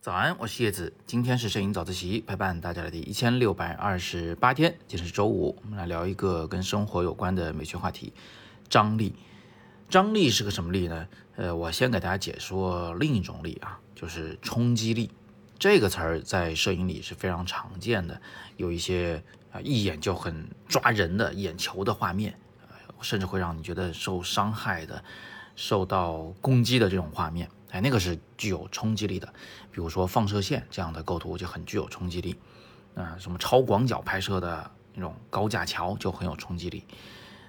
早安，我是叶子，今天是摄影早自习陪伴大家的第一千六百二十八天，今天是周五，我们来聊一个跟生活有关的美学话题——张力。张力是个什么力呢？呃，我先给大家解说另一种力啊，就是冲击力。这个词儿在摄影里是非常常见的，有一些啊一眼就很抓人的眼球的画面，甚至会让你觉得受伤害的、受到攻击的这种画面。哎，那个是具有冲击力的，比如说放射线这样的构图就很具有冲击力，啊，什么超广角拍摄的那种高架桥就很有冲击力，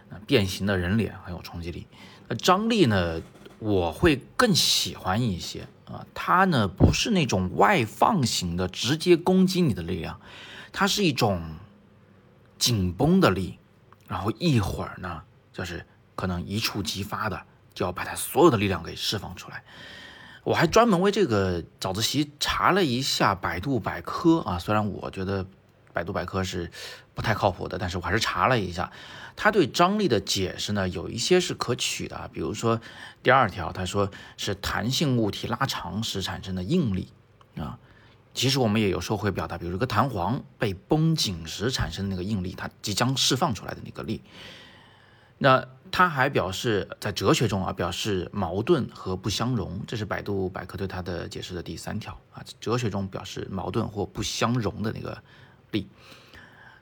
啊，变形的人脸很有冲击力。那张力呢，我会更喜欢一些。啊，它呢不是那种外放型的直接攻击你的力量，它是一种紧绷的力，然后一会儿呢就是可能一触即发的，就要把它所有的力量给释放出来。我还专门为这个早自习查了一下百度百科啊，虽然我觉得百度百科是不太靠谱的，但是我还是查了一下，他对张力的解释呢，有一些是可取的，比如说第二条，他说是弹性物体拉长时产生的应力啊，其实我们也有时候会表达，比如个弹簧被绷紧时产生那个应力，它即将释放出来的那个力。那他还表示，在哲学中啊，表示矛盾和不相容，这是百度百科对他的解释的第三条啊。哲学中表示矛盾或不相容的那个力，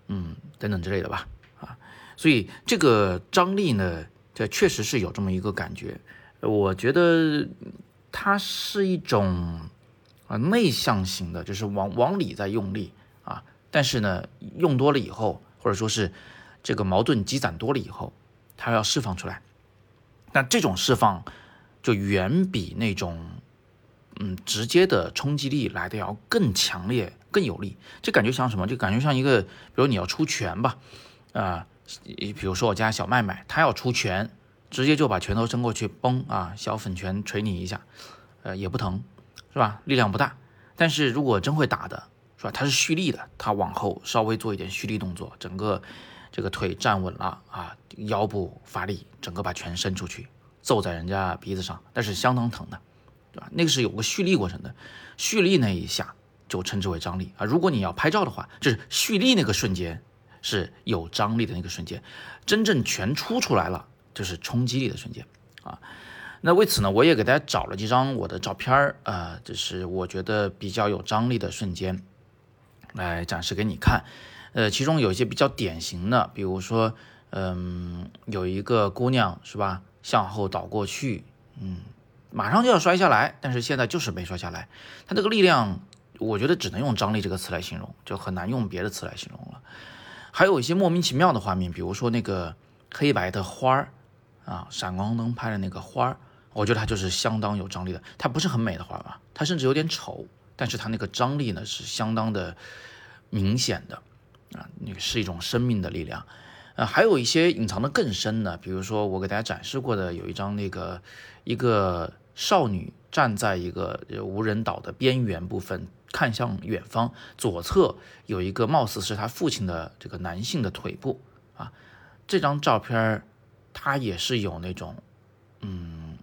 嗯，等等之类的吧啊。所以这个张力呢，这确实是有这么一个感觉。我觉得它是一种啊内向型的，就是往往里在用力啊，但是呢，用多了以后，或者说是这个矛盾积攒多了以后。它要释放出来，那这种释放就远比那种嗯直接的冲击力来的要更强烈、更有力。这感觉像什么？就感觉像一个，比如你要出拳吧，啊，比如说我家小麦麦，他要出拳，直接就把拳头伸过去，嘣啊，小粉拳捶你一下，呃，也不疼，是吧？力量不大。但是如果真会打的，是吧？他是蓄力的，他往后稍微做一点蓄力动作，整个。这个腿站稳了啊，腰部发力，整个把拳伸出去，揍在人家鼻子上，那是相当疼的，对吧？那个是有个蓄力过程的，蓄力那一下就称之为张力啊。如果你要拍照的话，就是蓄力那个瞬间是有张力的那个瞬间，真正拳出出来了就是冲击力的瞬间啊。那为此呢，我也给大家找了几张我的照片儿啊，就是我觉得比较有张力的瞬间，来展示给你看。呃，其中有一些比较典型的，比如说，嗯，有一个姑娘是吧，向后倒过去，嗯，马上就要摔下来，但是现在就是没摔下来。她这个力量，我觉得只能用张力这个词来形容，就很难用别的词来形容了。还有一些莫名其妙的画面，比如说那个黑白的花儿啊，闪光灯拍的那个花儿，我觉得它就是相当有张力的。它不是很美的花吧，它甚至有点丑，但是它那个张力呢是相当的明显的。啊，那是一种生命的力量，呃，还有一些隐藏的更深的，比如说我给大家展示过的有一张那个一个少女站在一个无人岛的边缘部分，看向远方，左侧有一个貌似是她父亲的这个男性的腿部啊，这张照片它也是有那种嗯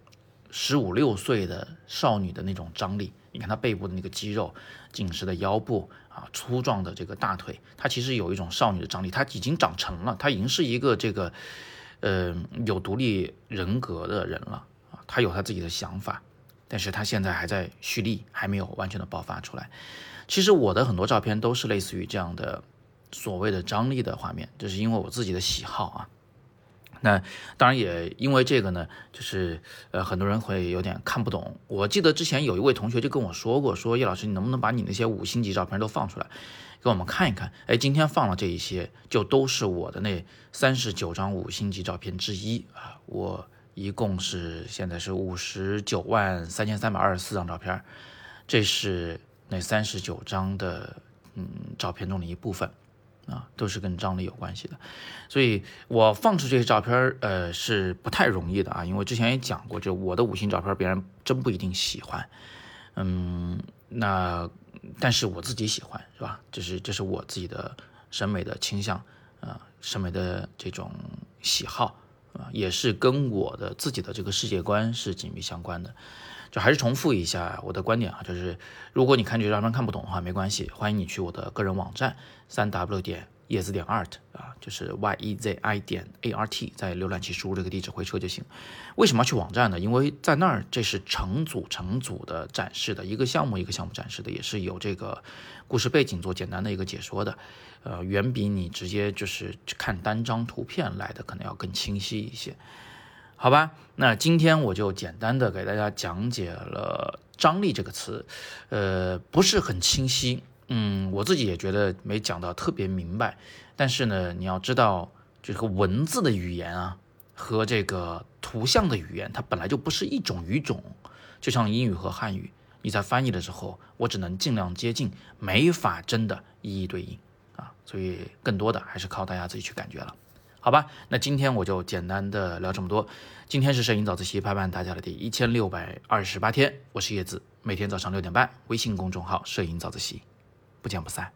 十五六岁的少女的那种张力，你看她背部的那个肌肉，紧实的腰部。啊，粗壮的这个大腿，她其实有一种少女的张力，她已经长成了，她已经是一个这个，呃，有独立人格的人了啊，他有他自己的想法，但是他现在还在蓄力，还没有完全的爆发出来。其实我的很多照片都是类似于这样的所谓的张力的画面，这是因为我自己的喜好啊。那当然也因为这个呢，就是呃很多人会有点看不懂。我记得之前有一位同学就跟我说过，说叶老师，你能不能把你那些五星级照片都放出来，给我们看一看？哎，今天放了这一些，就都是我的那三十九张五星级照片之一啊。我一共是现在是五十九万三千三百二十四张照片，这是那三十九张的嗯照片中的一部分。啊，都是跟张力有关系的，所以我放出这些照片呃，是不太容易的啊，因为之前也讲过，就我的五星照片，别人真不一定喜欢，嗯，那但是我自己喜欢，是吧？这是这是我自己的审美的倾向，啊，审美的这种喜好啊，也是跟我的自己的这个世界观是紧密相关的。就还是重复一下我的观点啊，就是如果你看这张片看不懂的话，没关系，欢迎你去我的个人网站三 w 点叶子点 art 啊，就是 y e z i 点 a r t，在浏览器输入这个地址回车就行。为什么要去网站呢？因为在那儿这是成组成组的展示的一个项目一个项目展示的，也是有这个故事背景做简单的一个解说的，呃，远比你直接就是看单张图片来的可能要更清晰一些。好吧，那今天我就简单的给大家讲解了“张力”这个词，呃，不是很清晰，嗯，我自己也觉得没讲到特别明白。但是呢，你要知道，这个文字的语言啊，和这个图像的语言，它本来就不是一种语种。就像英语和汉语，你在翻译的时候，我只能尽量接近，没法真的一一对应啊。所以，更多的还是靠大家自己去感觉了。好吧，那今天我就简单的聊这么多。今天是摄影早自习陪伴大家的第一千六百二十八天，我是叶子，每天早上六点半，微信公众号“摄影早自习”，不见不散。